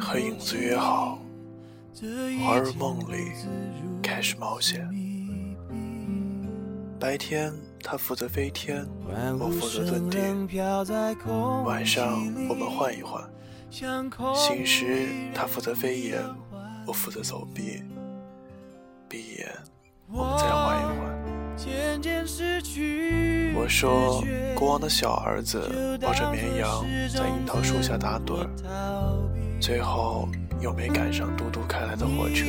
和影子约好，滑入梦里，开始冒险。白天他负责飞天，我负责蹲地。晚上我们换一换，醒时他负责飞檐，我负责走壁。闭眼，我们再换一换。我说，国王的小儿子抱着绵羊在樱桃树下打盹儿，最后又没赶上嘟嘟开来的火车。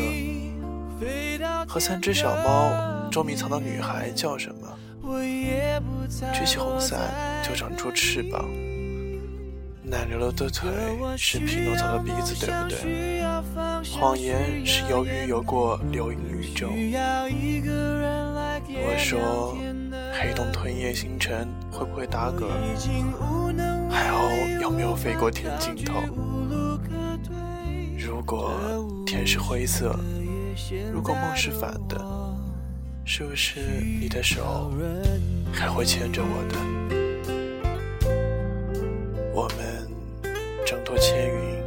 和三只小猫捉迷藏的女孩叫什么？举起红伞就长出翅膀。奶牛的腿是匹诺曹的鼻子，对不对？谎言是由于有过流萤绿洲。我说，黑洞吞夜星辰会不会打嗝？海鸥有没有飞过天尽头？如果天是灰色，如果梦是反的，是不是你的手还会牵着我的？我们挣脱千云，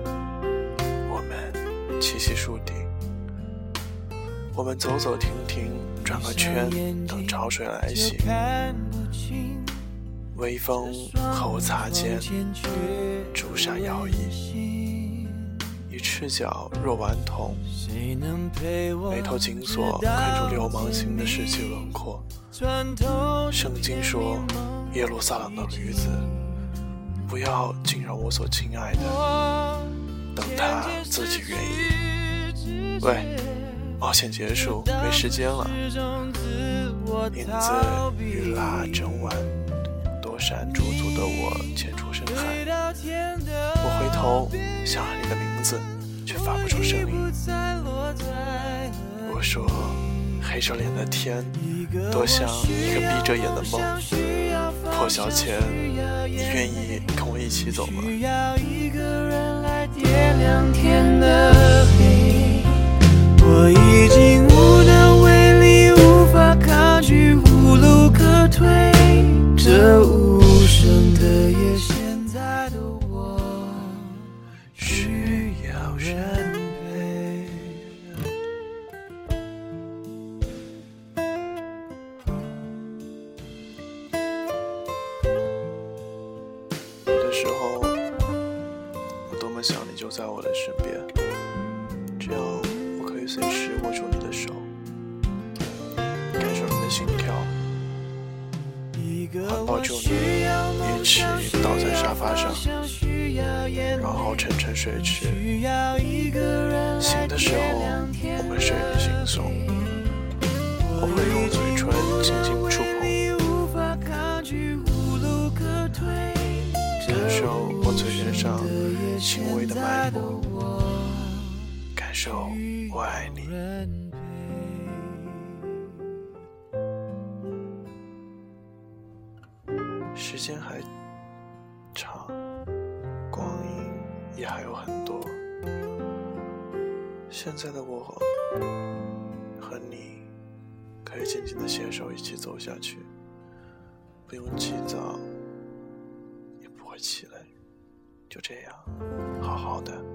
我们栖息树顶，我们走走停停，转个圈，等潮水来袭。微风和我擦肩，朱砂摇曳，你赤脚若顽童，眉头紧锁，看出流氓心的世纪轮廓。圣经说，耶路撒冷的驴子。不要惊扰我所亲爱的，等他自己愿意。喂，冒险结束，没时间了。影子与拉整晚，躲闪驻足的我潜出深海。我回头想喊你的名字，却发不出声音。我说，黑着脸的天，多像一个闭着眼的梦。破晓前，你愿意跟我？一起走吗？我已时候，我多么想你就在我的身边，这样我可以随时握住你的手，感受你的心跳，环抱住你，一起倒在沙发上，然后沉沉睡去。醒的时候，我们睡眼惺忪，我会用嘴唇轻轻触上。轻微的脉搏，感受我爱你。时间还长，光阴也还有很多。现在的我和你，可以静静的携手一起走下去，不用急躁，也不会气馁。就这样，好好的。